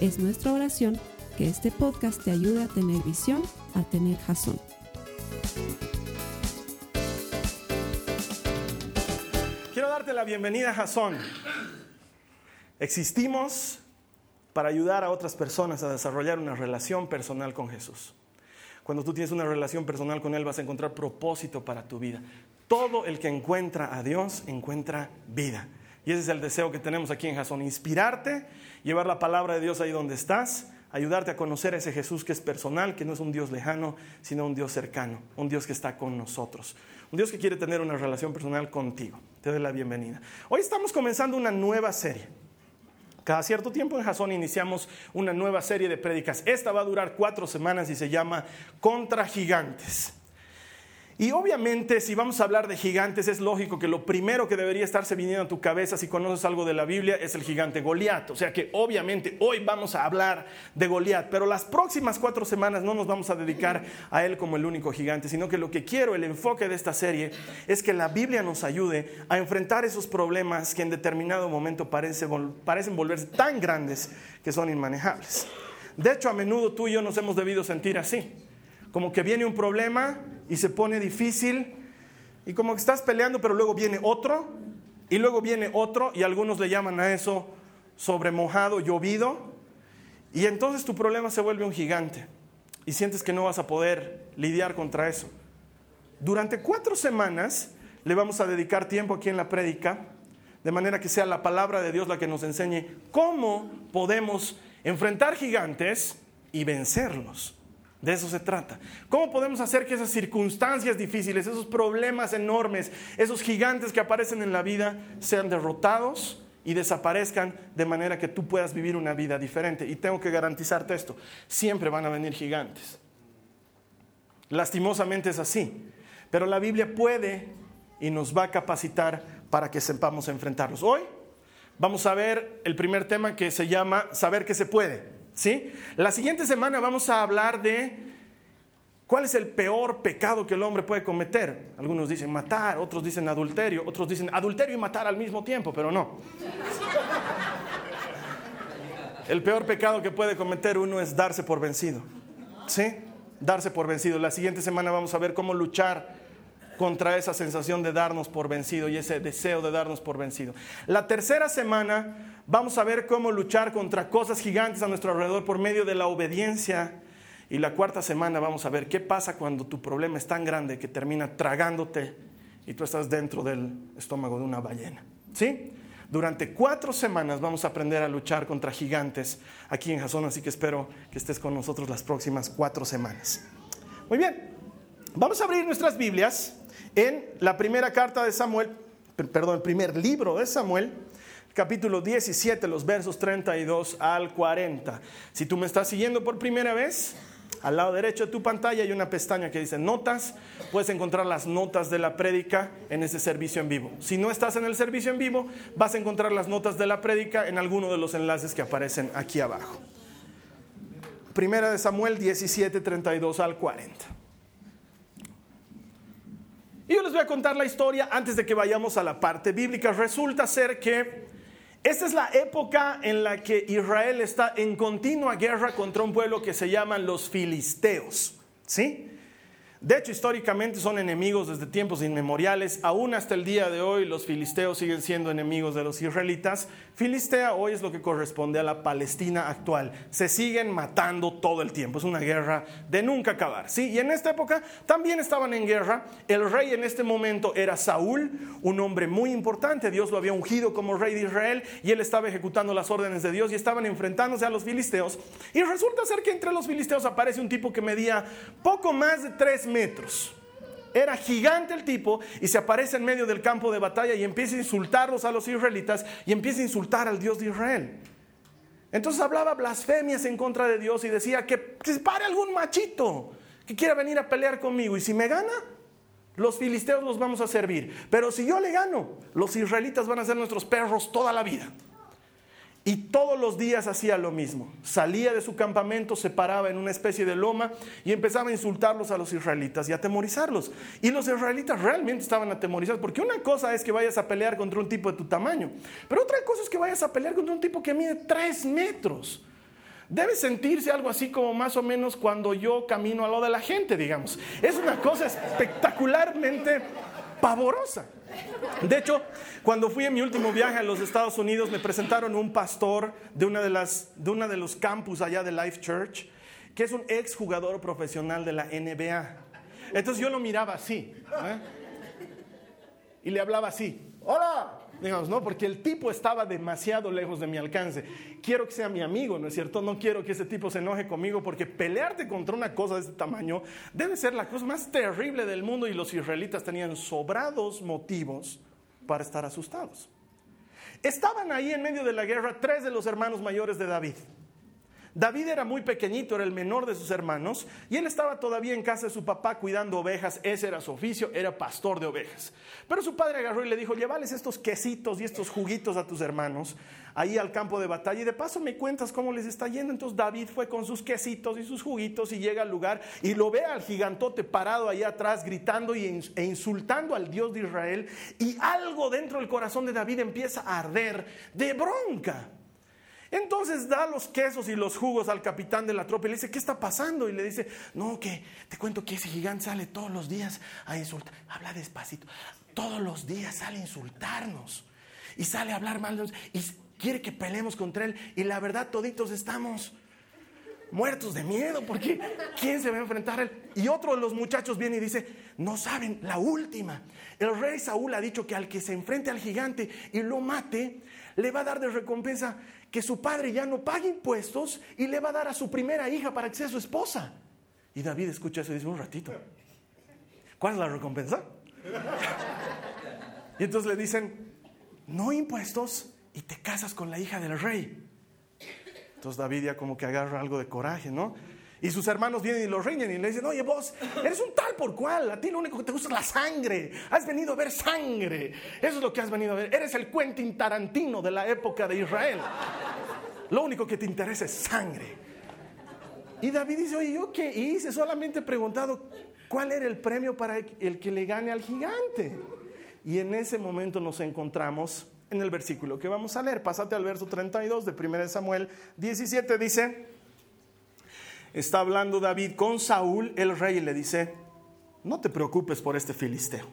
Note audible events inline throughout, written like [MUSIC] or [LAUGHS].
Es nuestra oración que este podcast te ayude a tener visión, a tener jazón. Quiero darte la bienvenida a Jason. Existimos para ayudar a otras personas a desarrollar una relación personal con Jesús. Cuando tú tienes una relación personal con Él vas a encontrar propósito para tu vida. Todo el que encuentra a Dios encuentra vida. Y ese es el deseo que tenemos aquí en Jason, inspirarte, llevar la palabra de Dios ahí donde estás, ayudarte a conocer a ese Jesús que es personal, que no es un Dios lejano, sino un Dios cercano, un Dios que está con nosotros, un Dios que quiere tener una relación personal contigo. Te doy la bienvenida. Hoy estamos comenzando una nueva serie. Cada cierto tiempo en Jason iniciamos una nueva serie de prédicas. Esta va a durar cuatro semanas y se llama Contra Gigantes. Y obviamente si vamos a hablar de gigantes es lógico que lo primero que debería estarse viniendo a tu cabeza si conoces algo de la Biblia es el gigante Goliat. O sea que obviamente hoy vamos a hablar de Goliat, pero las próximas cuatro semanas no nos vamos a dedicar a él como el único gigante, sino que lo que quiero, el enfoque de esta serie es que la Biblia nos ayude a enfrentar esos problemas que en determinado momento parecen volverse tan grandes que son inmanejables. De hecho, a menudo tú y yo nos hemos debido sentir así como que viene un problema y se pone difícil y como que estás peleando, pero luego viene otro y luego viene otro y algunos le llaman a eso sobremojado, llovido y entonces tu problema se vuelve un gigante y sientes que no vas a poder lidiar contra eso. Durante cuatro semanas le vamos a dedicar tiempo aquí en la prédica, de manera que sea la palabra de Dios la que nos enseñe cómo podemos enfrentar gigantes y vencerlos. De eso se trata. ¿Cómo podemos hacer que esas circunstancias difíciles, esos problemas enormes, esos gigantes que aparecen en la vida sean derrotados y desaparezcan de manera que tú puedas vivir una vida diferente? Y tengo que garantizarte esto, siempre van a venir gigantes. Lastimosamente es así, pero la Biblia puede y nos va a capacitar para que sepamos enfrentarlos. Hoy vamos a ver el primer tema que se llama saber que se puede. ¿Sí? La siguiente semana vamos a hablar de cuál es el peor pecado que el hombre puede cometer. Algunos dicen matar, otros dicen adulterio, otros dicen adulterio y matar al mismo tiempo, pero no. El peor pecado que puede cometer uno es darse por vencido. ¿Sí? Darse por vencido. La siguiente semana vamos a ver cómo luchar contra esa sensación de darnos por vencido y ese deseo de darnos por vencido. La tercera semana Vamos a ver cómo luchar contra cosas gigantes a nuestro alrededor por medio de la obediencia. Y la cuarta semana vamos a ver qué pasa cuando tu problema es tan grande que termina tragándote y tú estás dentro del estómago de una ballena. ¿Sí? Durante cuatro semanas vamos a aprender a luchar contra gigantes aquí en Jason, así que espero que estés con nosotros las próximas cuatro semanas. Muy bien, vamos a abrir nuestras Biblias en la primera carta de Samuel, perdón, el primer libro de Samuel, capítulo 17, los versos 32 al 40. Si tú me estás siguiendo por primera vez, al lado derecho de tu pantalla hay una pestaña que dice notas. Puedes encontrar las notas de la prédica en ese servicio en vivo. Si no estás en el servicio en vivo, vas a encontrar las notas de la prédica en alguno de los enlaces que aparecen aquí abajo. Primera de Samuel 17, 32 al 40. Y yo les voy a contar la historia antes de que vayamos a la parte bíblica. Resulta ser que esta es la época en la que Israel está en continua guerra contra un pueblo que se llaman los filisteos. ¿Sí? De hecho, históricamente son enemigos desde tiempos inmemoriales. Aún hasta el día de hoy los filisteos siguen siendo enemigos de los israelitas. Filistea hoy es lo que corresponde a la Palestina actual. Se siguen matando todo el tiempo. Es una guerra de nunca acabar. ¿sí? Y en esta época también estaban en guerra. El rey en este momento era Saúl, un hombre muy importante. Dios lo había ungido como rey de Israel y él estaba ejecutando las órdenes de Dios y estaban enfrentándose a los filisteos. Y resulta ser que entre los filisteos aparece un tipo que medía poco más de tres metros. Era gigante el tipo y se aparece en medio del campo de batalla y empieza a insultarlos a los israelitas y empieza a insultar al Dios de Israel. Entonces hablaba blasfemias en contra de Dios y decía que, que pare algún machito que quiera venir a pelear conmigo y si me gana, los filisteos los vamos a servir. Pero si yo le gano, los israelitas van a ser nuestros perros toda la vida. Y todos los días hacía lo mismo. Salía de su campamento, se paraba en una especie de loma y empezaba a insultarlos a los israelitas y atemorizarlos. Y los israelitas realmente estaban atemorizados, porque una cosa es que vayas a pelear contra un tipo de tu tamaño, pero otra cosa es que vayas a pelear contra un tipo que mide tres metros. Debe sentirse algo así como más o menos cuando yo camino a lo de la gente, digamos. Es una cosa espectacularmente pavorosa. De hecho, cuando fui en mi último viaje a los Estados Unidos, me presentaron un pastor de una de, las, de, una de los campus allá de Life Church, que es un ex jugador profesional de la NBA. Entonces yo lo miraba así. ¿eh? Y le hablaba así. Hola, digamos, ¿no? Porque el tipo estaba demasiado lejos de mi alcance. Quiero que sea mi amigo, ¿no es cierto? No quiero que ese tipo se enoje conmigo porque pelearte contra una cosa de este tamaño debe ser la cosa más terrible del mundo y los israelitas tenían sobrados motivos para estar asustados. Estaban ahí en medio de la guerra tres de los hermanos mayores de David. David era muy pequeñito, era el menor de sus hermanos, y él estaba todavía en casa de su papá cuidando ovejas, ese era su oficio, era pastor de ovejas. Pero su padre agarró y le dijo, llévales estos quesitos y estos juguitos a tus hermanos ahí al campo de batalla y de paso me cuentas cómo les está yendo. Entonces David fue con sus quesitos y sus juguitos y llega al lugar y lo ve al gigantote parado ahí atrás gritando e insultando al Dios de Israel y algo dentro del corazón de David empieza a arder de bronca. Entonces da los quesos y los jugos al capitán de la tropa y le dice, ¿qué está pasando? Y le dice, no, que te cuento que ese gigante sale todos los días a insultar. Habla despacito. Todos los días sale a insultarnos. Y sale a hablar mal de nosotros. Y quiere que peleemos contra él. Y la verdad, toditos estamos muertos de miedo porque ¿quién se va a enfrentar a él? Y otro de los muchachos viene y dice, no saben, la última. El rey Saúl ha dicho que al que se enfrente al gigante y lo mate, le va a dar de recompensa que su padre ya no pague impuestos y le va a dar a su primera hija para que sea su esposa. Y David escucha eso y dice, un ratito, ¿cuál es la recompensa? y entonces le dicen, no impuestos y te casas con la hija del rey. Entonces David ya como que agarra algo de coraje, ¿no? Y sus hermanos vienen y lo riñen y le dicen, oye vos, eres un tal por cual, a ti lo único que te gusta es la sangre, has venido a ver sangre, eso es lo que has venido a ver, eres el Quentin Tarantino de la época de Israel, lo único que te interesa es sangre. Y David dice, oye, ¿yo qué hice? Solamente he preguntado cuál era el premio para el que le gane al gigante. Y en ese momento nos encontramos en el versículo que vamos a leer. Pásate al verso 32 de 1 Samuel 17, dice, está hablando David con Saúl, el rey, y le dice, no te preocupes por este filisteo.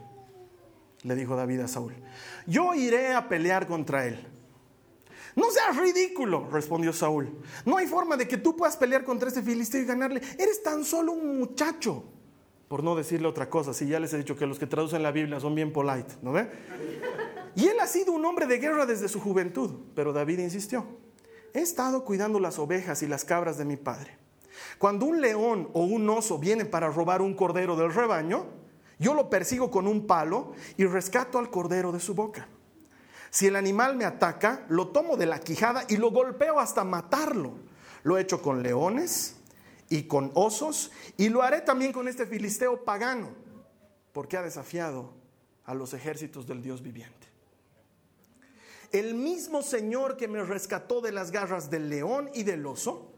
Le dijo David a Saúl, yo iré a pelear contra él. No seas ridículo, respondió Saúl. No hay forma de que tú puedas pelear contra este filisteo y ganarle. Eres tan solo un muchacho. Por no decirle otra cosa, si ya les he dicho que los que traducen la Biblia son bien polite, ¿no ve? Y él ha sido un hombre de guerra desde su juventud, pero David insistió. He estado cuidando las ovejas y las cabras de mi padre. Cuando un león o un oso viene para robar un cordero del rebaño, yo lo persigo con un palo y rescato al cordero de su boca. Si el animal me ataca, lo tomo de la quijada y lo golpeo hasta matarlo. Lo he hecho con leones y con osos y lo haré también con este filisteo pagano, porque ha desafiado a los ejércitos del Dios viviente. El mismo Señor que me rescató de las garras del león y del oso,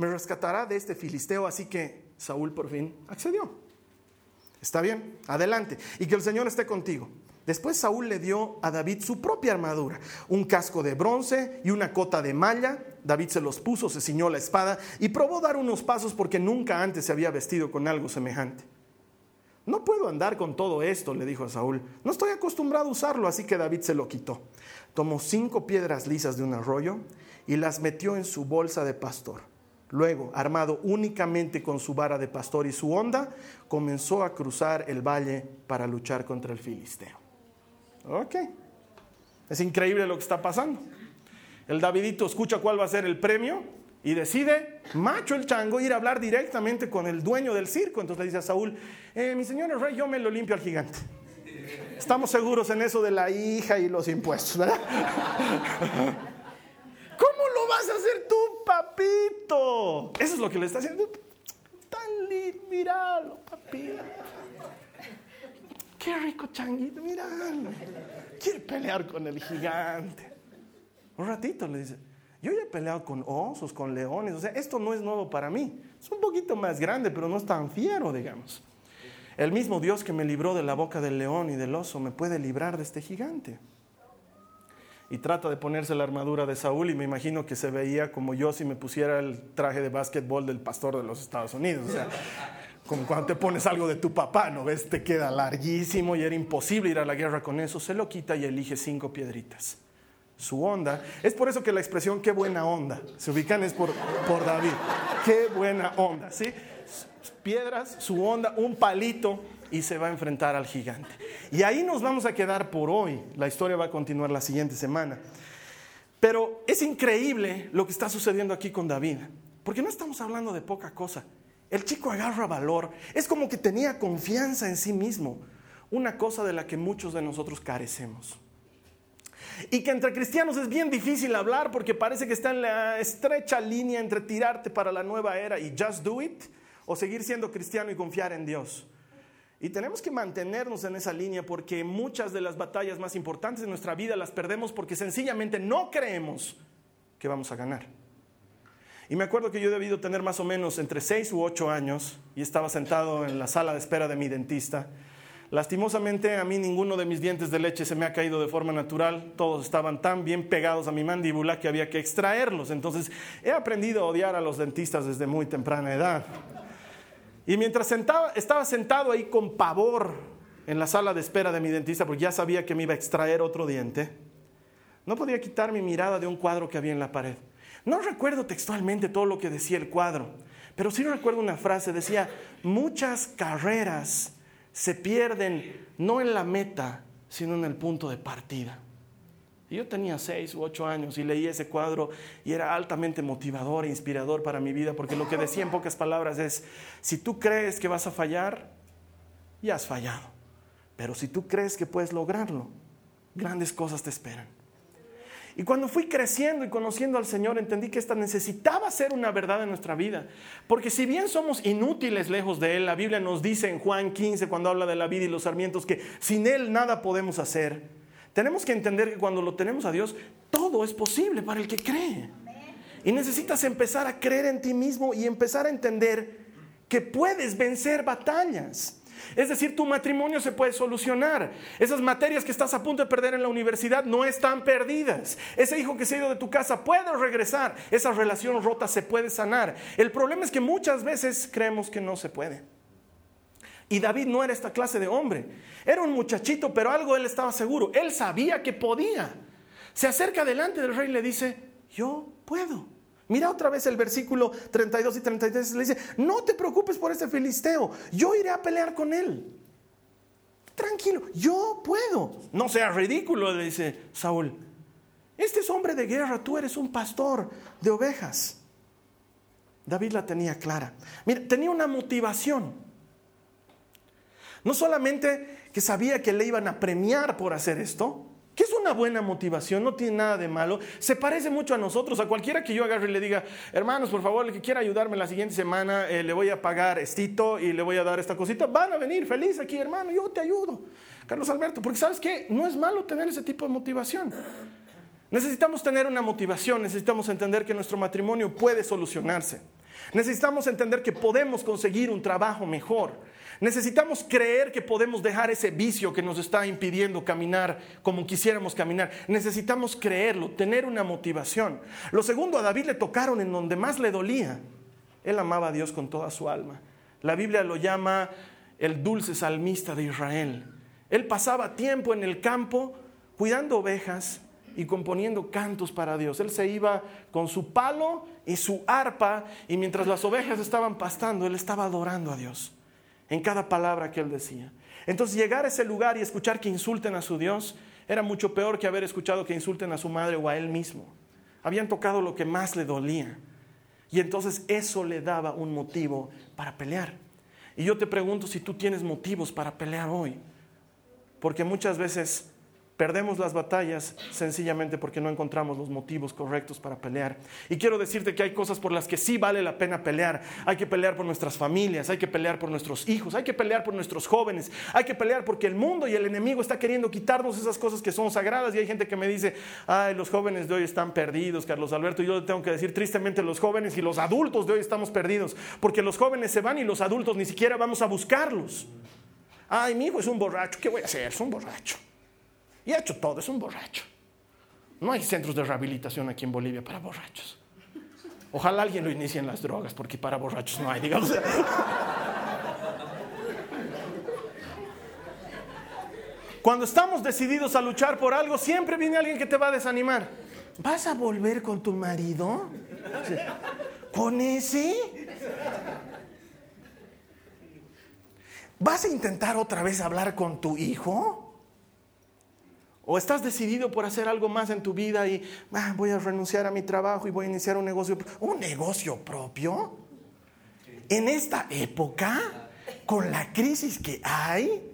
me rescatará de este filisteo. Así que Saúl por fin accedió. Está bien, adelante. Y que el Señor esté contigo. Después Saúl le dio a David su propia armadura, un casco de bronce y una cota de malla. David se los puso, se ciñó la espada y probó dar unos pasos porque nunca antes se había vestido con algo semejante. No puedo andar con todo esto, le dijo a Saúl. No estoy acostumbrado a usarlo, así que David se lo quitó. Tomó cinco piedras lisas de un arroyo y las metió en su bolsa de pastor. Luego, armado únicamente con su vara de pastor y su onda, comenzó a cruzar el valle para luchar contra el filisteo. Ok. Es increíble lo que está pasando. El Davidito escucha cuál va a ser el premio y decide, macho el chango, ir a hablar directamente con el dueño del circo. Entonces le dice a Saúl, eh, mi señor el rey, yo me lo limpio al gigante. Estamos seguros en eso de la hija y los impuestos, ¿verdad? [LAUGHS] ¿Cómo lo vas a hacer tú, bonito. Eso es lo que le está haciendo. Tan lindo, míralo, papi. Qué rico changuito, míralo. Quiere pelear con el gigante. Un ratito le dice, yo ya he peleado con osos, con leones, o sea, esto no es nuevo para mí. Es un poquito más grande, pero no es tan fiero, digamos. El mismo Dios que me libró de la boca del león y del oso me puede librar de este gigante. Y trata de ponerse la armadura de Saúl y me imagino que se veía como yo si me pusiera el traje de básquetbol del pastor de los Estados Unidos. O sea, como cuando te pones algo de tu papá, ¿no ves? Te queda larguísimo y era imposible ir a la guerra con eso. Se lo quita y elige cinco piedritas su onda. Es por eso que la expresión qué buena onda se ubican es por, por David. Qué buena onda, ¿sí? Piedras, su onda, un palito y se va a enfrentar al gigante. Y ahí nos vamos a quedar por hoy. La historia va a continuar la siguiente semana. Pero es increíble lo que está sucediendo aquí con David, porque no estamos hablando de poca cosa. El chico agarra valor, es como que tenía confianza en sí mismo, una cosa de la que muchos de nosotros carecemos. Y que entre cristianos es bien difícil hablar porque parece que está en la estrecha línea entre tirarte para la nueva era y just do it o seguir siendo cristiano y confiar en Dios. Y tenemos que mantenernos en esa línea porque muchas de las batallas más importantes de nuestra vida las perdemos porque sencillamente no creemos que vamos a ganar. Y me acuerdo que yo he debido tener más o menos entre 6 u 8 años y estaba sentado en la sala de espera de mi dentista Lastimosamente a mí ninguno de mis dientes de leche se me ha caído de forma natural, todos estaban tan bien pegados a mi mandíbula que había que extraerlos. Entonces he aprendido a odiar a los dentistas desde muy temprana edad. Y mientras estaba sentado ahí con pavor en la sala de espera de mi dentista, porque ya sabía que me iba a extraer otro diente, no podía quitar mi mirada de un cuadro que había en la pared. No recuerdo textualmente todo lo que decía el cuadro, pero sí recuerdo una frase, decía, muchas carreras se pierden no en la meta, sino en el punto de partida. Y yo tenía seis u ocho años y leí ese cuadro y era altamente motivador e inspirador para mi vida, porque lo que decía en pocas palabras es, si tú crees que vas a fallar, ya has fallado. Pero si tú crees que puedes lograrlo, grandes cosas te esperan. Y cuando fui creciendo y conociendo al Señor, entendí que esta necesitaba ser una verdad en nuestra vida. Porque si bien somos inútiles lejos de Él, la Biblia nos dice en Juan 15, cuando habla de la vida y los sarmientos, que sin Él nada podemos hacer. Tenemos que entender que cuando lo tenemos a Dios, todo es posible para el que cree. Y necesitas empezar a creer en ti mismo y empezar a entender que puedes vencer batallas. Es decir, tu matrimonio se puede solucionar. Esas materias que estás a punto de perder en la universidad no están perdidas. Ese hijo que se ha ido de tu casa puede regresar. Esa relación rota se puede sanar. El problema es que muchas veces creemos que no se puede. Y David no era esta clase de hombre. Era un muchachito, pero algo él estaba seguro. Él sabía que podía. Se acerca delante del rey y le dice, yo puedo. Mira otra vez el versículo 32 y 33, le dice, no te preocupes por este filisteo, yo iré a pelear con él. Tranquilo, yo puedo. No sea ridículo, le dice Saúl. Este es hombre de guerra, tú eres un pastor de ovejas. David la tenía clara. Mira, tenía una motivación. No solamente que sabía que le iban a premiar por hacer esto, que es una buena motivación, no tiene nada de malo. Se parece mucho a nosotros, a cualquiera que yo agarre y le diga, hermanos, por favor, el que quiera ayudarme la siguiente semana, eh, le voy a pagar estito y le voy a dar esta cosita. Van a venir feliz aquí, hermano, yo te ayudo. Carlos Alberto, porque sabes que no es malo tener ese tipo de motivación. Necesitamos tener una motivación, necesitamos entender que nuestro matrimonio puede solucionarse. Necesitamos entender que podemos conseguir un trabajo mejor. Necesitamos creer que podemos dejar ese vicio que nos está impidiendo caminar como quisiéramos caminar. Necesitamos creerlo, tener una motivación. Lo segundo, a David le tocaron en donde más le dolía. Él amaba a Dios con toda su alma. La Biblia lo llama el dulce salmista de Israel. Él pasaba tiempo en el campo cuidando ovejas y componiendo cantos para Dios. Él se iba con su palo y su arpa y mientras las ovejas estaban pastando, él estaba adorando a Dios en cada palabra que él decía. Entonces llegar a ese lugar y escuchar que insulten a su Dios era mucho peor que haber escuchado que insulten a su madre o a él mismo. Habían tocado lo que más le dolía. Y entonces eso le daba un motivo para pelear. Y yo te pregunto si tú tienes motivos para pelear hoy. Porque muchas veces Perdemos las batallas sencillamente porque no encontramos los motivos correctos para pelear. Y quiero decirte que hay cosas por las que sí vale la pena pelear. Hay que pelear por nuestras familias, hay que pelear por nuestros hijos, hay que pelear por nuestros jóvenes, hay que pelear porque el mundo y el enemigo está queriendo quitarnos esas cosas que son sagradas. Y hay gente que me dice, ay, los jóvenes de hoy están perdidos, Carlos Alberto. Y yo tengo que decir, tristemente, los jóvenes y los adultos de hoy estamos perdidos, porque los jóvenes se van y los adultos ni siquiera vamos a buscarlos. Ay, mi hijo es un borracho, ¿qué voy a hacer? Es un borracho. Y ha hecho todo, es un borracho. No hay centros de rehabilitación aquí en Bolivia para borrachos. Ojalá alguien lo inicie en las drogas, porque para borrachos no hay, digamos. Cuando estamos decididos a luchar por algo, siempre viene alguien que te va a desanimar. ¿Vas a volver con tu marido? ¿Con ese? ¿Vas a intentar otra vez hablar con tu hijo? O estás decidido por hacer algo más en tu vida y ah, voy a renunciar a mi trabajo y voy a iniciar un negocio. ¿Un negocio propio? En esta época, con la crisis que hay,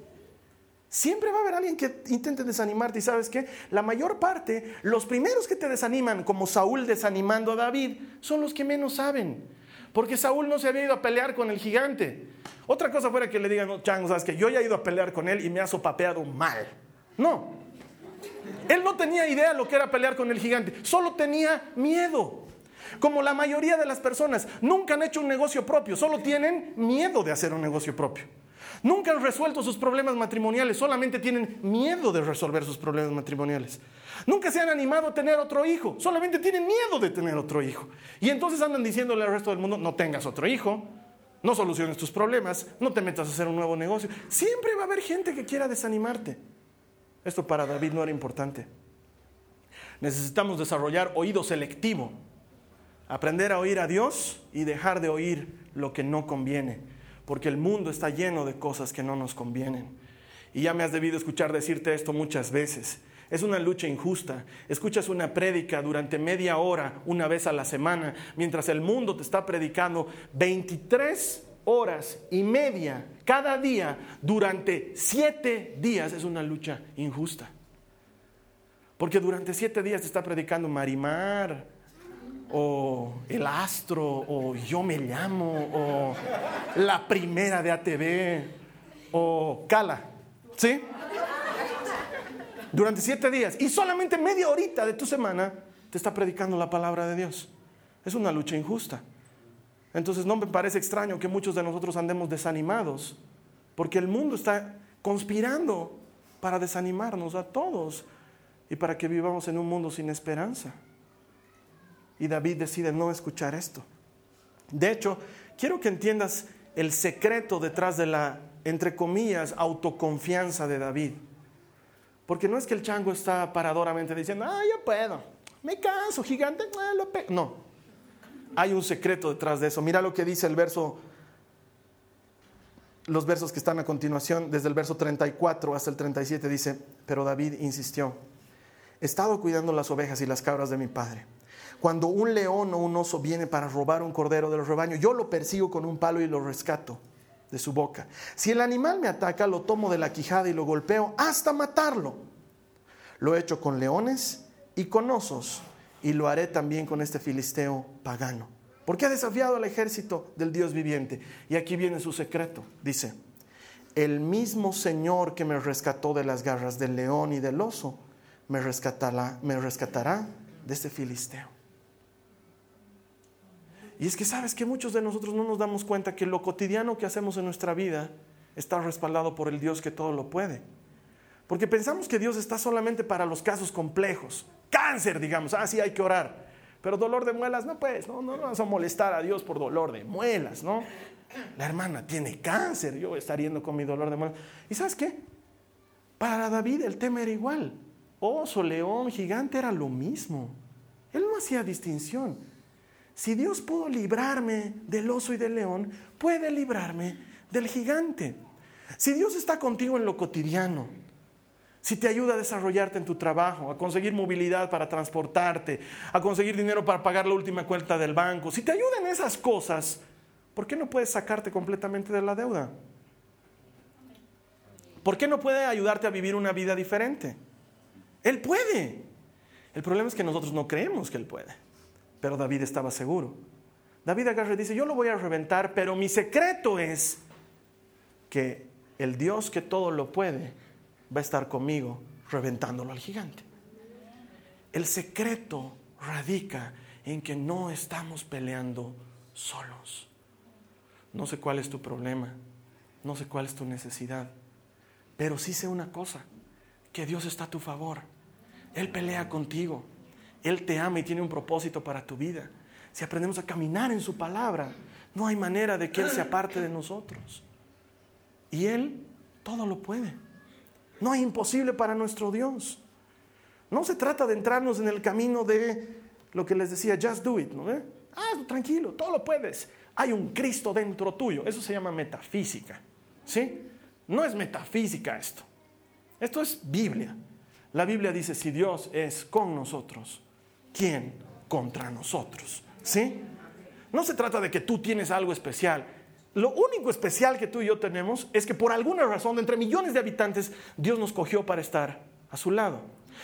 siempre va a haber alguien que intente desanimarte. Y sabes qué? La mayor parte, los primeros que te desaniman, como Saúl desanimando a David, son los que menos saben. Porque Saúl no se había ido a pelear con el gigante. Otra cosa fuera que le digan, no, Chango, sabes que yo ya he ido a pelear con él y me ha sopapeado mal. No, él no tenía idea de lo que era pelear con el gigante, solo tenía miedo. Como la mayoría de las personas, nunca han hecho un negocio propio, solo tienen miedo de hacer un negocio propio. Nunca han resuelto sus problemas matrimoniales, solamente tienen miedo de resolver sus problemas matrimoniales. Nunca se han animado a tener otro hijo, solamente tienen miedo de tener otro hijo. Y entonces andan diciéndole al resto del mundo, no tengas otro hijo, no soluciones tus problemas, no te metas a hacer un nuevo negocio. Siempre va a haber gente que quiera desanimarte. Esto para David no era importante. Necesitamos desarrollar oído selectivo, aprender a oír a Dios y dejar de oír lo que no conviene, porque el mundo está lleno de cosas que no nos convienen. Y ya me has debido escuchar decirte esto muchas veces. Es una lucha injusta. Escuchas una prédica durante media hora, una vez a la semana, mientras el mundo te está predicando 23 horas y media cada día durante siete días es una lucha injusta. Porque durante siete días te está predicando Marimar, o El Astro, o Yo Me Llamo, o La Primera de ATV, o Cala. ¿Sí? Durante siete días. Y solamente media horita de tu semana te está predicando la palabra de Dios. Es una lucha injusta. Entonces no me parece extraño que muchos de nosotros andemos desanimados, porque el mundo está conspirando para desanimarnos a todos y para que vivamos en un mundo sin esperanza. Y David decide no escuchar esto. De hecho, quiero que entiendas el secreto detrás de la, entre comillas, autoconfianza de David. Porque no es que el chango está paradoramente diciendo, ah, yo puedo, me canso, gigante, ah, No, hay un secreto detrás de eso. Mira lo que dice el verso, los versos que están a continuación, desde el verso 34 hasta el 37, dice, pero David insistió, he estado cuidando las ovejas y las cabras de mi padre. Cuando un león o un oso viene para robar un cordero del rebaño, yo lo persigo con un palo y lo rescato de su boca. Si el animal me ataca, lo tomo de la quijada y lo golpeo hasta matarlo. Lo he hecho con leones y con osos y lo haré también con este filisteo pagano. Porque ha desafiado al ejército del Dios viviente. Y aquí viene su secreto. Dice, el mismo Señor que me rescató de las garras del león y del oso, me rescatará, me rescatará de este filisteo. Y es que sabes que muchos de nosotros no nos damos cuenta que lo cotidiano que hacemos en nuestra vida está respaldado por el Dios que todo lo puede. Porque pensamos que Dios está solamente para los casos complejos, cáncer, digamos, ah, sí hay que orar. Pero dolor de muelas, no pues, no, no, vamos a molestar a Dios por dolor de muelas, ¿no? La hermana tiene cáncer, yo estar yendo con mi dolor de muelas. ¿Y sabes qué? Para David el tema era igual. Oso, león, gigante era lo mismo. Él no hacía distinción. Si Dios pudo librarme del oso y del león, puede librarme del gigante. Si Dios está contigo en lo cotidiano, si te ayuda a desarrollarte en tu trabajo, a conseguir movilidad para transportarte, a conseguir dinero para pagar la última cuenta del banco, si te ayudan esas cosas, ¿por qué no puedes sacarte completamente de la deuda? ¿Por qué no puede ayudarte a vivir una vida diferente? Él puede. El problema es que nosotros no creemos que Él puede. Pero David estaba seguro. David agarra y dice, yo lo voy a reventar, pero mi secreto es que el Dios que todo lo puede va a estar conmigo reventándolo al gigante. El secreto radica en que no estamos peleando solos. No sé cuál es tu problema, no sé cuál es tu necesidad, pero sí sé una cosa, que Dios está a tu favor. Él pelea contigo, Él te ama y tiene un propósito para tu vida. Si aprendemos a caminar en su palabra, no hay manera de que Él se aparte de nosotros. Y Él todo lo puede. No hay imposible para nuestro Dios. No se trata de entrarnos en el camino de lo que les decía, just do it, ¿no? Ah, tranquilo, todo lo puedes. Hay un Cristo dentro tuyo. Eso se llama metafísica. ¿Sí? No es metafísica esto. Esto es Biblia. La Biblia dice, si Dios es con nosotros, ¿quién contra nosotros? ¿Sí? No se trata de que tú tienes algo especial. Lo único especial que tú y yo tenemos es que por alguna razón, entre millones de habitantes, Dios nos cogió para estar a su lado.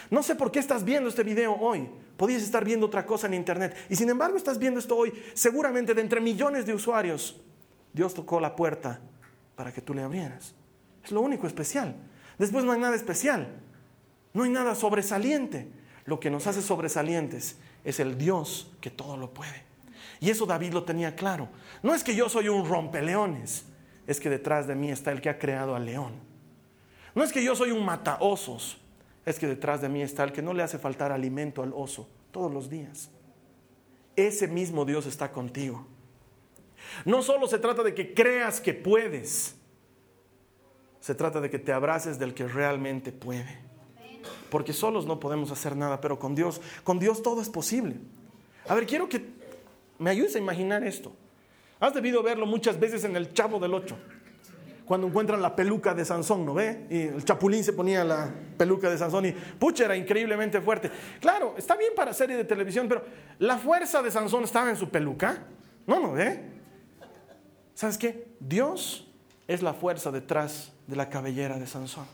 No sé por qué estás viendo este video hoy. Podías estar viendo otra cosa en internet. Y sin embargo estás viendo esto hoy. Seguramente de entre millones de usuarios, Dios tocó la puerta para que tú le abrieras. Es lo único especial. Después no hay nada especial. No hay nada sobresaliente. Lo que nos hace sobresalientes es el Dios que todo lo puede. Y eso David lo tenía claro. No es que yo soy un rompeleones, es que detrás de mí está el que ha creado al león. No es que yo soy un mataosos, es que detrás de mí está el que no le hace faltar alimento al oso todos los días. Ese mismo Dios está contigo. No solo se trata de que creas que puedes, se trata de que te abraces del que realmente puede. Porque solos no podemos hacer nada, pero con Dios, con Dios todo es posible. A ver, quiero que me ayudes a imaginar esto. Has debido verlo muchas veces en el Chavo del Ocho cuando encuentran la peluca de Sansón, ¿no ve? Y el chapulín se ponía la peluca de Sansón y pucha, era increíblemente fuerte. Claro, está bien para serie de televisión, pero la fuerza de Sansón estaba en su peluca. No, no ve. ¿Sabes qué? Dios es la fuerza detrás de la cabellera de Sansón.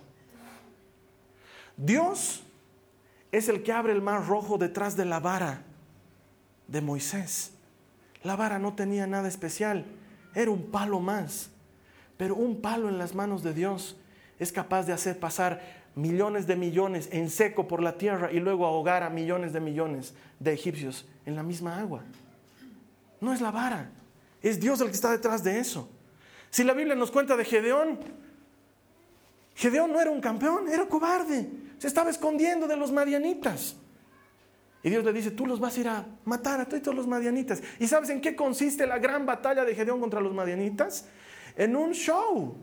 Dios es el que abre el mar rojo detrás de la vara de Moisés. La vara no tenía nada especial, era un palo más. Pero un palo en las manos de Dios es capaz de hacer pasar millones de millones en seco por la tierra y luego ahogar a millones de millones de egipcios en la misma agua. No es la vara, es Dios el que está detrás de eso. Si la Biblia nos cuenta de Gedeón, Gedeón no era un campeón, era cobarde, se estaba escondiendo de los madianitas. Y Dios le dice, tú los vas a ir a matar a todos los madianitas. ¿Y sabes en qué consiste la gran batalla de Gedeón contra los madianitas? en un show,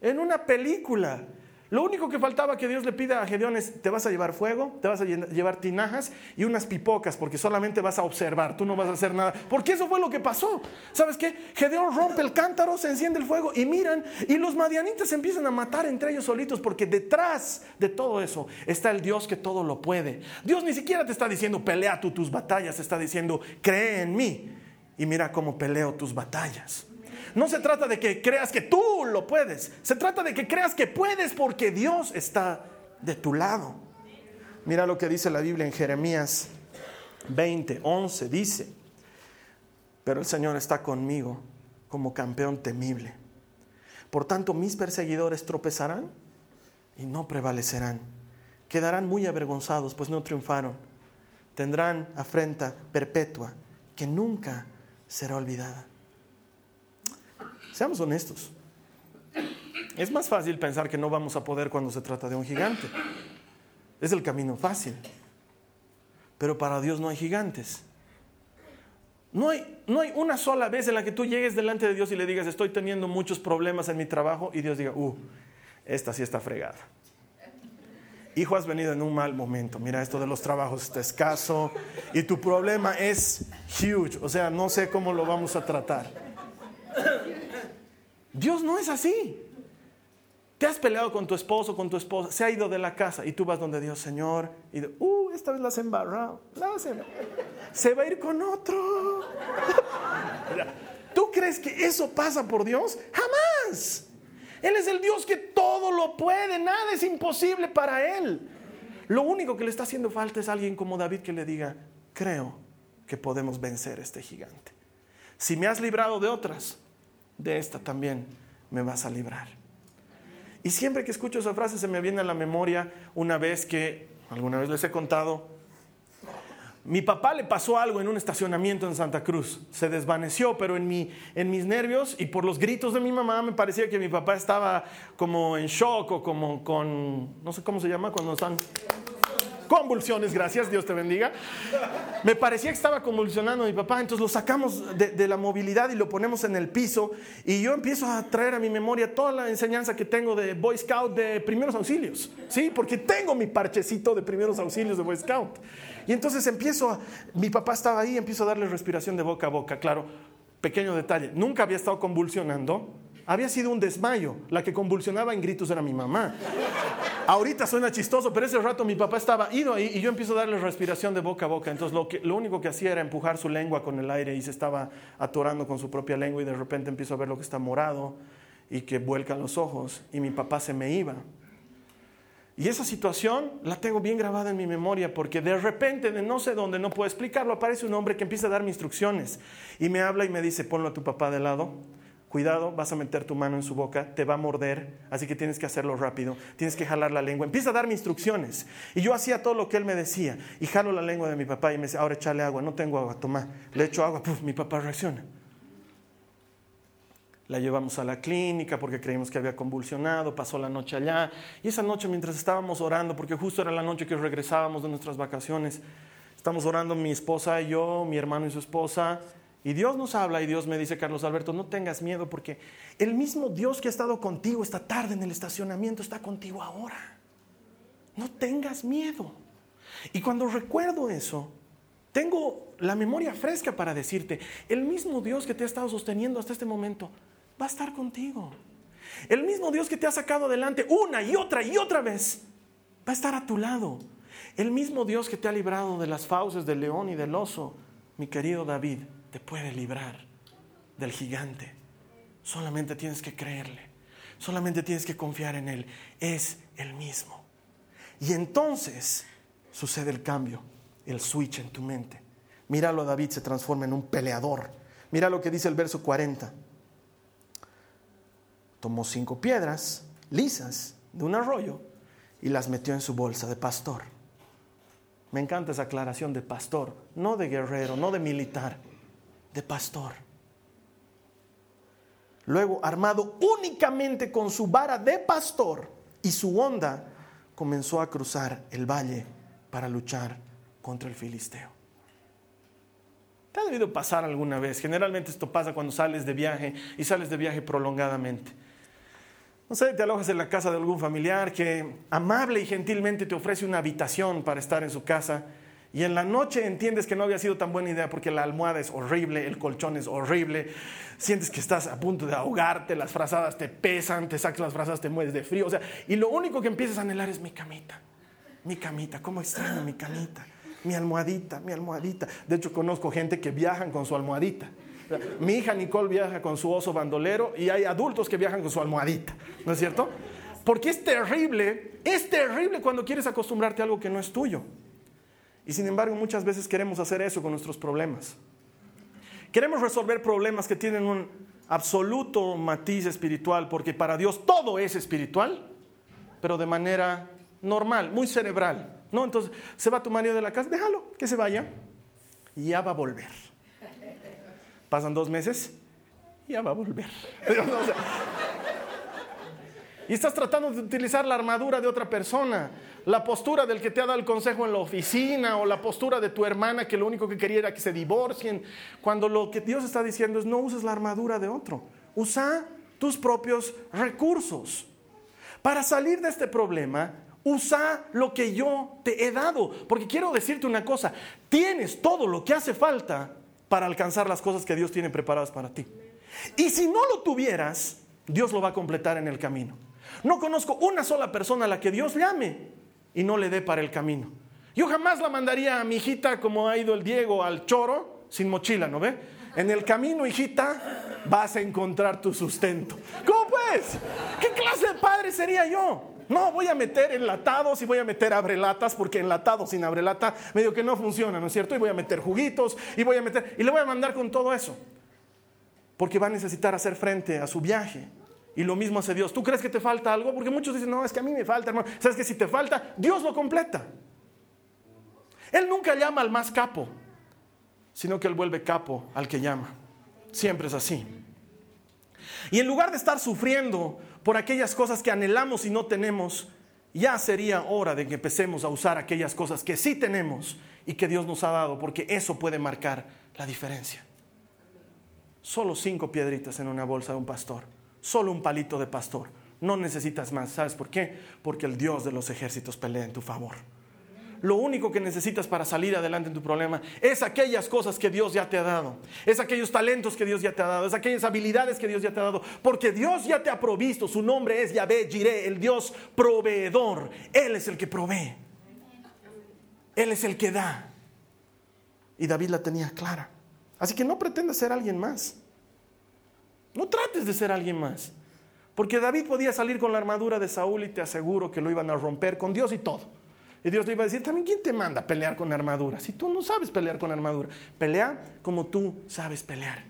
en una película. Lo único que faltaba que Dios le pida a Gedeón es, te vas a llevar fuego, te vas a llevar tinajas y unas pipocas, porque solamente vas a observar, tú no vas a hacer nada. Porque eso fue lo que pasó. ¿Sabes qué? Gedeón rompe el cántaro, se enciende el fuego y miran, y los madianitas empiezan a matar entre ellos solitos, porque detrás de todo eso está el Dios que todo lo puede. Dios ni siquiera te está diciendo, pelea tú tus batallas, está diciendo, cree en mí y mira cómo peleo tus batallas. No se trata de que creas que tú lo puedes. Se trata de que creas que puedes porque Dios está de tu lado. Mira lo que dice la Biblia en Jeremías 20, 11. Dice, pero el Señor está conmigo como campeón temible. Por tanto, mis perseguidores tropezarán y no prevalecerán. Quedarán muy avergonzados, pues no triunfaron. Tendrán afrenta perpetua que nunca será olvidada. Seamos honestos. Es más fácil pensar que no vamos a poder cuando se trata de un gigante. Es el camino fácil. Pero para Dios no hay gigantes. No hay, no hay una sola vez en la que tú llegues delante de Dios y le digas, estoy teniendo muchos problemas en mi trabajo, y Dios diga, uh, esta sí está fregada. Hijo, has venido en un mal momento. Mira, esto de los trabajos está escaso y tu problema es huge. O sea, no sé cómo lo vamos a tratar. Dios no es así. Te has peleado con tu esposo, con tu esposa, se ha ido de la casa y tú vas donde Dios, Señor, y uh, esta vez la has embarrado. Se va a ir con otro. [LAUGHS] ¿Tú crees que eso pasa por Dios? Jamás. Él es el Dios que todo lo puede, nada es imposible para Él. Lo único que le está haciendo falta es alguien como David que le diga, creo que podemos vencer este gigante. Si me has librado de otras, de esta también me vas a librar. Y siempre que escucho esa frase se me viene a la memoria una vez que, alguna vez les he contado, mi papá le pasó algo en un estacionamiento en Santa Cruz. Se desvaneció, pero en, mi, en mis nervios y por los gritos de mi mamá me parecía que mi papá estaba como en shock o como con, no sé cómo se llama cuando están convulsiones, gracias, Dios te bendiga. Me parecía que estaba convulsionando mi papá, entonces lo sacamos de, la movilidad y lo ponemos en el piso y yo empiezo a traer a mi memoria toda la enseñanza que tengo de Boy Scout de primeros auxilios, ¿sí? Porque tengo mi parchecito de primeros auxilios de Boy Scout. Y entonces empiezo, a, mi papá estaba ahí, empiezo a darle respiración de boca a boca, claro, pequeño detalle, nunca había estado convulsionando, había sido un desmayo. La que convulsionaba en gritos era mi mamá. Ahorita suena chistoso, pero ese rato mi papá estaba ido ahí y yo empiezo a darle respiración de boca a boca. Entonces lo, único que hacía era empujar su lengua con el aire y se estaba atorando con su propia lengua y de repente empiezo a ver lo que está morado y que vuelcan los ojos y mi papá se me iba. Y esa situación la tengo bien grabada en mi memoria porque de repente, de no sé dónde, no puedo explicarlo, aparece un hombre que empieza a darme instrucciones y me habla y me dice, ponlo a tu papá de lado cuidado, vas a meter tu mano en su boca, te va a morder, así que tienes que hacerlo rápido, tienes que jalar la lengua. Empieza a darme instrucciones. Y yo hacía todo lo que él me decía. Y jalo la lengua de mi papá y me dice, ahora échale agua, no tengo agua, toma. Le echo agua, Puf, mi papá reacciona. La llevamos a la clínica porque creímos que había convulsionado, pasó la noche allá. Y esa noche mientras estábamos orando, porque justo era la noche que regresábamos de nuestras vacaciones, estamos orando mi esposa y yo, mi hermano y su esposa, y Dios nos habla y Dios me dice, Carlos Alberto, no tengas miedo porque el mismo Dios que ha estado contigo esta tarde en el estacionamiento está contigo ahora. No tengas miedo. Y cuando recuerdo eso, tengo la memoria fresca para decirte, el mismo Dios que te ha estado sosteniendo hasta este momento va a estar contigo. El mismo Dios que te ha sacado adelante una y otra y otra vez va a estar a tu lado. El mismo Dios que te ha librado de las fauces del león y del oso, mi querido David, te puede librar del gigante. Solamente tienes que creerle. Solamente tienes que confiar en Él. Es el mismo. Y entonces sucede el cambio, el switch en tu mente. Míralo, David se transforma en un peleador. Mira lo que dice el verso 40. Tomó cinco piedras lisas de un arroyo y las metió en su bolsa de pastor. Me encanta esa aclaración de pastor, no de guerrero, no de militar de pastor. Luego, armado únicamente con su vara de pastor y su onda, comenzó a cruzar el valle para luchar contra el filisteo. ¿Te ha debido pasar alguna vez? Generalmente esto pasa cuando sales de viaje y sales de viaje prolongadamente. No sé, te alojas en la casa de algún familiar que amable y gentilmente te ofrece una habitación para estar en su casa y en la noche entiendes que no había sido tan buena idea porque la almohada es horrible, el colchón es horrible, sientes que estás a punto de ahogarte, las frazadas te pesan, te sacas las frazadas, te mueres de frío. O sea, y lo único que empiezas a anhelar es mi camita, mi camita, ¿cómo extraño mi camita? Mi almohadita, mi almohadita. De hecho, conozco gente que viajan con su almohadita. Mi hija Nicole viaja con su oso bandolero y hay adultos que viajan con su almohadita, ¿no es cierto? Porque es terrible, es terrible cuando quieres acostumbrarte a algo que no es tuyo. Y sin embargo muchas veces queremos hacer eso con nuestros problemas. Queremos resolver problemas que tienen un absoluto matiz espiritual, porque para Dios todo es espiritual, pero de manera normal, muy cerebral. ¿no? Entonces, se va tu marido de la casa, déjalo, que se vaya, y ya va a volver. Pasan dos meses, ya va a volver. [LAUGHS] y estás tratando de utilizar la armadura de otra persona la postura del que te ha dado el consejo en la oficina o la postura de tu hermana que lo único que quería era que se divorcien, cuando lo que Dios está diciendo es no uses la armadura de otro, usa tus propios recursos. Para salir de este problema, usa lo que yo te he dado, porque quiero decirte una cosa, tienes todo lo que hace falta para alcanzar las cosas que Dios tiene preparadas para ti. Y si no lo tuvieras, Dios lo va a completar en el camino. No conozco una sola persona a la que Dios llame y no le dé para el camino. Yo jamás la mandaría a mi hijita como ha ido el Diego al choro sin mochila, ¿no ve? En el camino, hijita, vas a encontrar tu sustento. ¿Cómo pues? ¿Qué clase de padre sería yo? No, voy a meter enlatados y voy a meter abrelatas, porque enlatado sin abrelata medio que no funciona, ¿no es cierto? Y voy a meter juguitos y voy a meter, y le voy a mandar con todo eso. Porque va a necesitar hacer frente a su viaje. Y lo mismo hace Dios. ¿Tú crees que te falta algo? Porque muchos dicen, no, es que a mí me falta, hermano. ¿Sabes que si te falta, Dios lo completa? Él nunca llama al más capo, sino que Él vuelve capo al que llama. Siempre es así. Y en lugar de estar sufriendo por aquellas cosas que anhelamos y no tenemos, ya sería hora de que empecemos a usar aquellas cosas que sí tenemos y que Dios nos ha dado, porque eso puede marcar la diferencia. Solo cinco piedritas en una bolsa de un pastor, solo un palito de pastor. No necesitas más. ¿Sabes por qué? Porque el Dios de los ejércitos pelea en tu favor lo único que necesitas para salir adelante en tu problema es aquellas cosas que Dios ya te ha dado, es aquellos talentos que Dios ya te ha dado, es aquellas habilidades que Dios ya te ha dado, porque Dios ya te ha provisto, su nombre es Yahvé Jireh, el Dios proveedor, Él es el que provee, Él es el que da. Y David la tenía clara. Así que no pretendas ser alguien más. No trates de ser alguien más. Porque David podía salir con la armadura de Saúl y te aseguro que lo iban a romper con Dios y todo. Y Dios le iba a decir, también, ¿quién te manda a pelear con armadura? Si tú no sabes pelear con armadura, pelea como tú sabes pelear.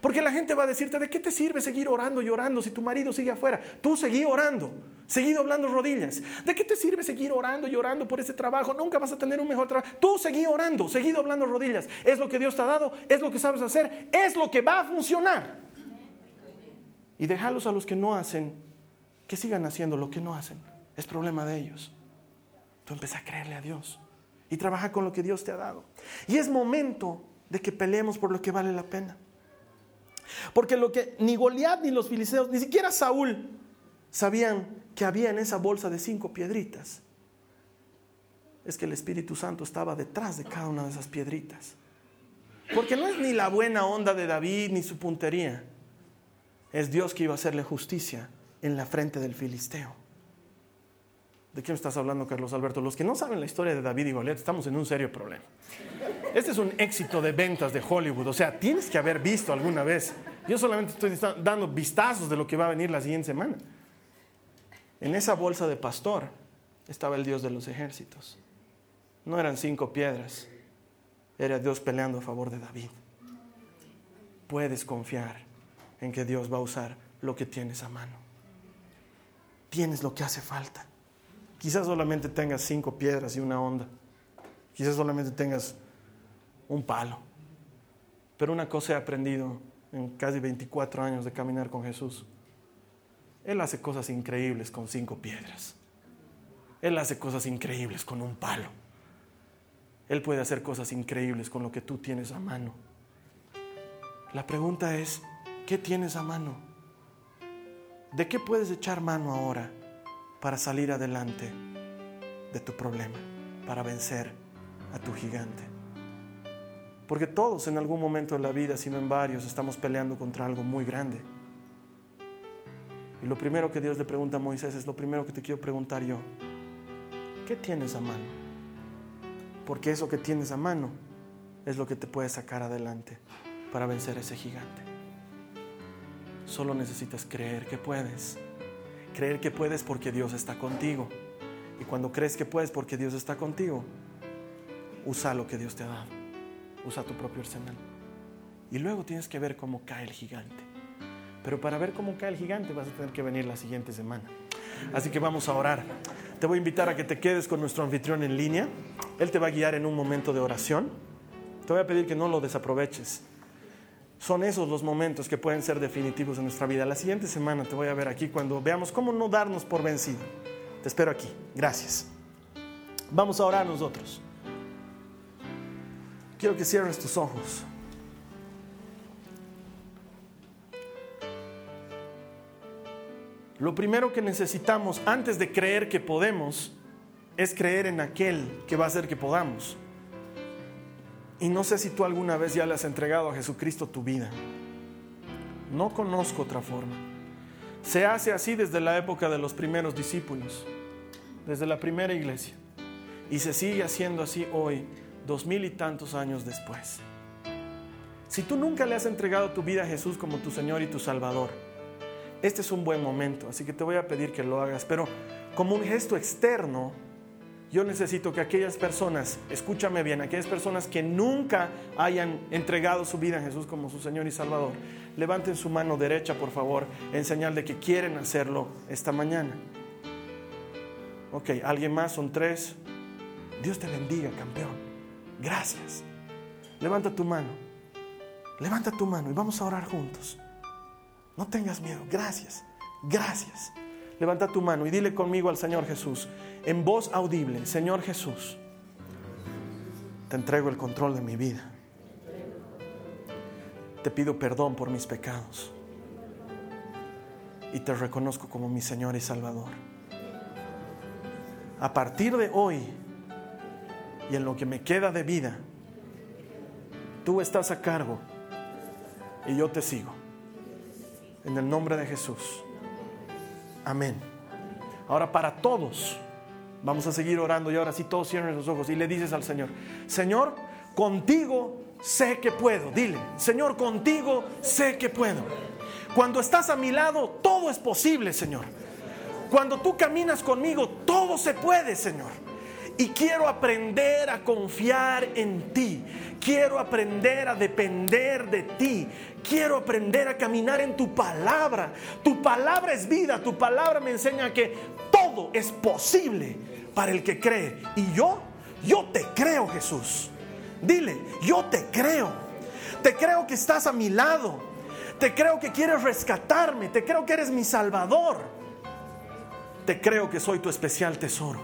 Porque la gente va a decirte, ¿de qué te sirve seguir orando y orando si tu marido sigue afuera? Tú seguí orando, seguí doblando rodillas. ¿De qué te sirve seguir orando y orando por ese trabajo? Nunca vas a tener un mejor trabajo. Tú seguí orando, seguí doblando rodillas. Es lo que Dios te ha dado, es lo que sabes hacer, es lo que va a funcionar. Y déjalos a los que no hacen, que sigan haciendo lo que no hacen. Es problema de ellos. Tú empieza a creerle a Dios y trabaja con lo que Dios te ha dado. Y es momento de que peleemos por lo que vale la pena. Porque lo que ni Goliat ni los filisteos, ni siquiera Saúl sabían que había en esa bolsa de cinco piedritas. Es que el Espíritu Santo estaba detrás de cada una de esas piedritas. Porque no es ni la buena onda de David ni su puntería. Es Dios que iba a hacerle justicia en la frente del filisteo. ¿De qué me estás hablando, Carlos Alberto? Los que no saben la historia de David y Goliat, estamos en un serio problema. Este es un éxito de ventas de Hollywood, o sea, tienes que haber visto alguna vez. Yo solamente estoy dando vistazos de lo que va a venir la siguiente semana. En esa bolsa de pastor estaba el Dios de los ejércitos. No eran cinco piedras, era Dios peleando a favor de David. Puedes confiar que Dios va a usar lo que tienes a mano. Tienes lo que hace falta. Quizás solamente tengas cinco piedras y una onda. Quizás solamente tengas un palo. Pero una cosa he aprendido en casi 24 años de caminar con Jesús. Él hace cosas increíbles con cinco piedras. Él hace cosas increíbles con un palo. Él puede hacer cosas increíbles con lo que tú tienes a mano. La pregunta es, ¿qué tienes a mano? ¿De qué puedes echar mano ahora? para salir adelante de tu problema, para vencer a tu gigante. Porque todos en algún momento de la vida, si no en varios, estamos peleando contra algo muy grande. Y lo primero que Dios le pregunta a Moisés es lo primero que te quiero preguntar yo. ¿Qué tienes a mano? Porque eso que tienes a mano es lo que te puede sacar adelante para vencer a ese gigante. Solo necesitas creer que puedes Creer que puedes porque Dios está contigo. Y cuando crees que puedes porque Dios está contigo, usa lo que Dios te ha dado. Usa tu propio arsenal. Y luego tienes que ver cómo cae el gigante. Pero para ver cómo cae el gigante vas a tener que venir la siguiente semana. Así que vamos a orar. Te voy a invitar a que te quedes con nuestro anfitrión en línea. Él te va a guiar en un momento de oración. Te voy a pedir que no lo desaproveches. Son esos los momentos que pueden ser definitivos en nuestra vida. La siguiente semana te voy a ver aquí cuando veamos cómo no darnos por vencido. Te espero aquí. Gracias. Vamos a orar nosotros. Quiero que cierres tus ojos. Lo primero que necesitamos antes de creer que podemos es creer en aquel que va a hacer que podamos. Y no sé si tú alguna vez ya le has entregado a Jesucristo tu vida. No conozco otra forma. Se hace así desde la época de los primeros discípulos, desde la primera iglesia. Y se sigue haciendo así hoy, dos mil y tantos años después. Si tú nunca le has entregado tu vida a Jesús como tu Señor y tu Salvador, este es un buen momento, así que te voy a pedir que lo hagas. Pero como un gesto externo, yo necesito que aquellas personas, escúchame bien, aquellas personas que nunca hayan entregado su vida a Jesús como su Señor y Salvador, levanten su mano derecha, por favor, en señal de que quieren hacerlo esta mañana. Ok, alguien más, son tres. Dios te bendiga, campeón. Gracias. Levanta tu mano. Levanta tu mano y vamos a orar juntos. No tengas miedo. Gracias. Gracias. Levanta tu mano y dile conmigo al Señor Jesús, en voz audible, Señor Jesús, te entrego el control de mi vida. Te pido perdón por mis pecados y te reconozco como mi Señor y Salvador. A partir de hoy y en lo que me queda de vida, tú estás a cargo y yo te sigo. En el nombre de Jesús. Amén. Ahora para todos, vamos a seguir orando y ahora sí todos cierren los ojos y le dices al Señor, Señor, contigo sé que puedo. Dile, Señor, contigo sé que puedo. Cuando estás a mi lado, todo es posible, Señor. Cuando tú caminas conmigo, todo se puede, Señor. Y quiero aprender a confiar en ti. Quiero aprender a depender de ti. Quiero aprender a caminar en tu palabra. Tu palabra es vida. Tu palabra me enseña que todo es posible para el que cree. Y yo, yo te creo, Jesús. Dile, yo te creo. Te creo que estás a mi lado. Te creo que quieres rescatarme. Te creo que eres mi salvador. Te creo que soy tu especial tesoro.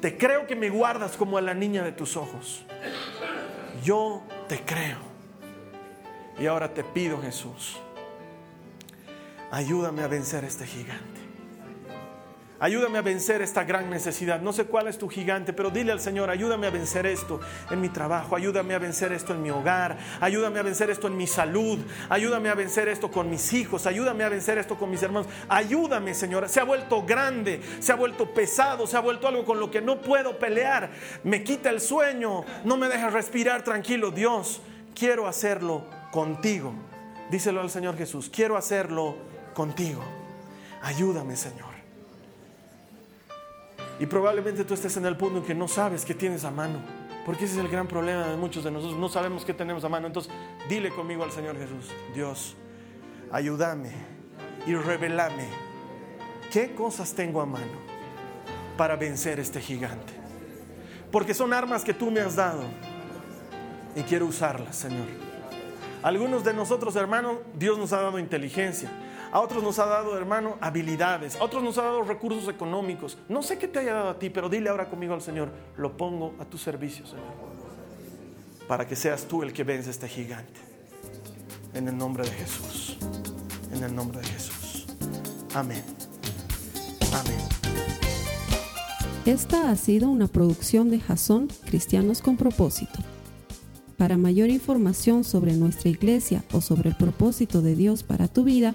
Te creo que me guardas como a la niña de tus ojos. Yo te creo. Y ahora te pido, Jesús, ayúdame a vencer este gigante. Ayúdame a vencer esta gran necesidad. No sé cuál es tu gigante, pero dile al Señor, ayúdame a vencer esto en mi trabajo, ayúdame a vencer esto en mi hogar, ayúdame a vencer esto en mi salud, ayúdame a vencer esto con mis hijos, ayúdame a vencer esto con mis hermanos. Ayúdame, Señor. Se ha vuelto grande, se ha vuelto pesado, se ha vuelto algo con lo que no puedo pelear. Me quita el sueño, no me deja respirar tranquilo. Dios, quiero hacerlo contigo. Díselo al Señor Jesús, quiero hacerlo contigo. Ayúdame, Señor. Y probablemente tú estés en el punto en que no sabes qué tienes a mano. Porque ese es el gran problema de muchos de nosotros. No sabemos qué tenemos a mano. Entonces, dile conmigo al Señor Jesús, Dios, ayúdame y revelame qué cosas tengo a mano para vencer este gigante. Porque son armas que tú me has dado y quiero usarlas, Señor. Algunos de nosotros, hermanos, Dios nos ha dado inteligencia. A otros nos ha dado, hermano, habilidades. A otros nos ha dado recursos económicos. No sé qué te haya dado a ti, pero dile ahora conmigo al Señor, lo pongo a tu servicio, Señor. Para que seas tú el que vence este gigante. En el nombre de Jesús. En el nombre de Jesús. Amén. Amén. Esta ha sido una producción de Jason Cristianos con propósito. Para mayor información sobre nuestra iglesia o sobre el propósito de Dios para tu vida,